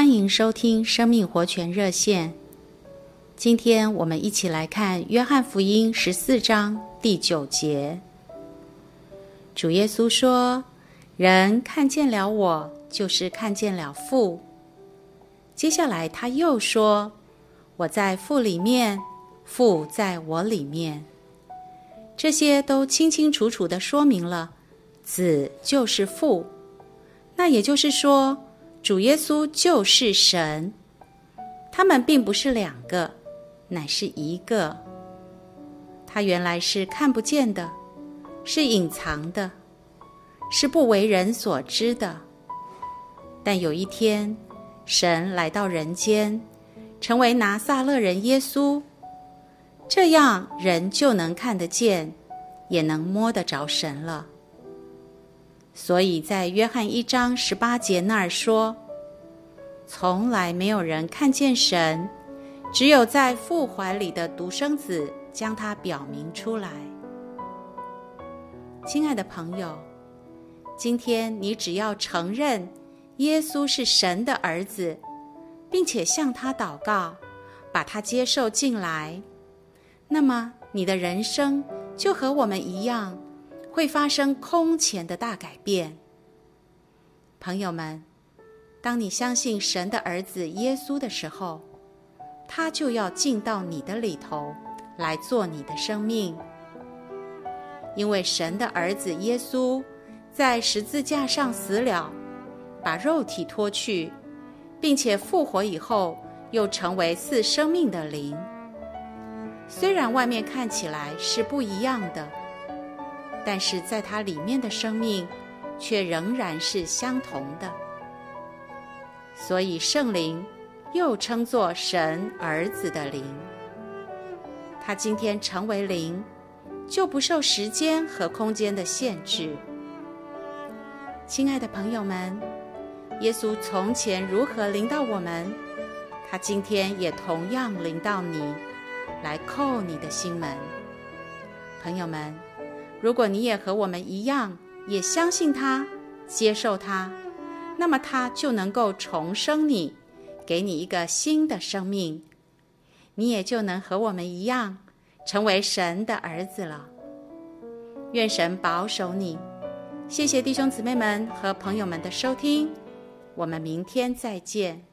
欢迎收听生命活泉热线。今天我们一起来看《约翰福音》十四章第九节。主耶稣说：“人看见了我，就是看见了父。”接下来他又说：“我在父里面，父在我里面。”这些都清清楚楚地说明了，子就是父。那也就是说，主耶稣就是神，他们并不是两个，乃是一个。他原来是看不见的，是隐藏的，是不为人所知的。但有一天，神来到人间，成为拿撒勒人耶稣，这样人就能看得见，也能摸得着神了。所以在约翰一章十八节那儿说：“从来没有人看见神，只有在父怀里的独生子将他表明出来。”亲爱的朋友，今天你只要承认耶稣是神的儿子，并且向他祷告，把他接受进来，那么你的人生就和我们一样。会发生空前的大改变。朋友们，当你相信神的儿子耶稣的时候，他就要进到你的里头来做你的生命。因为神的儿子耶稣在十字架上死了，把肉体脱去，并且复活以后，又成为赐生命的灵。虽然外面看起来是不一样的。但是在它里面的生命，却仍然是相同的。所以圣灵又称作神儿子的灵。他今天成为灵，就不受时间和空间的限制。亲爱的朋友们，耶稣从前如何临到我们，他今天也同样临到你，来叩你的心门。朋友们。如果你也和我们一样，也相信他，接受他，那么他就能够重生你，给你一个新的生命，你也就能和我们一样，成为神的儿子了。愿神保守你。谢谢弟兄姊妹们和朋友们的收听，我们明天再见。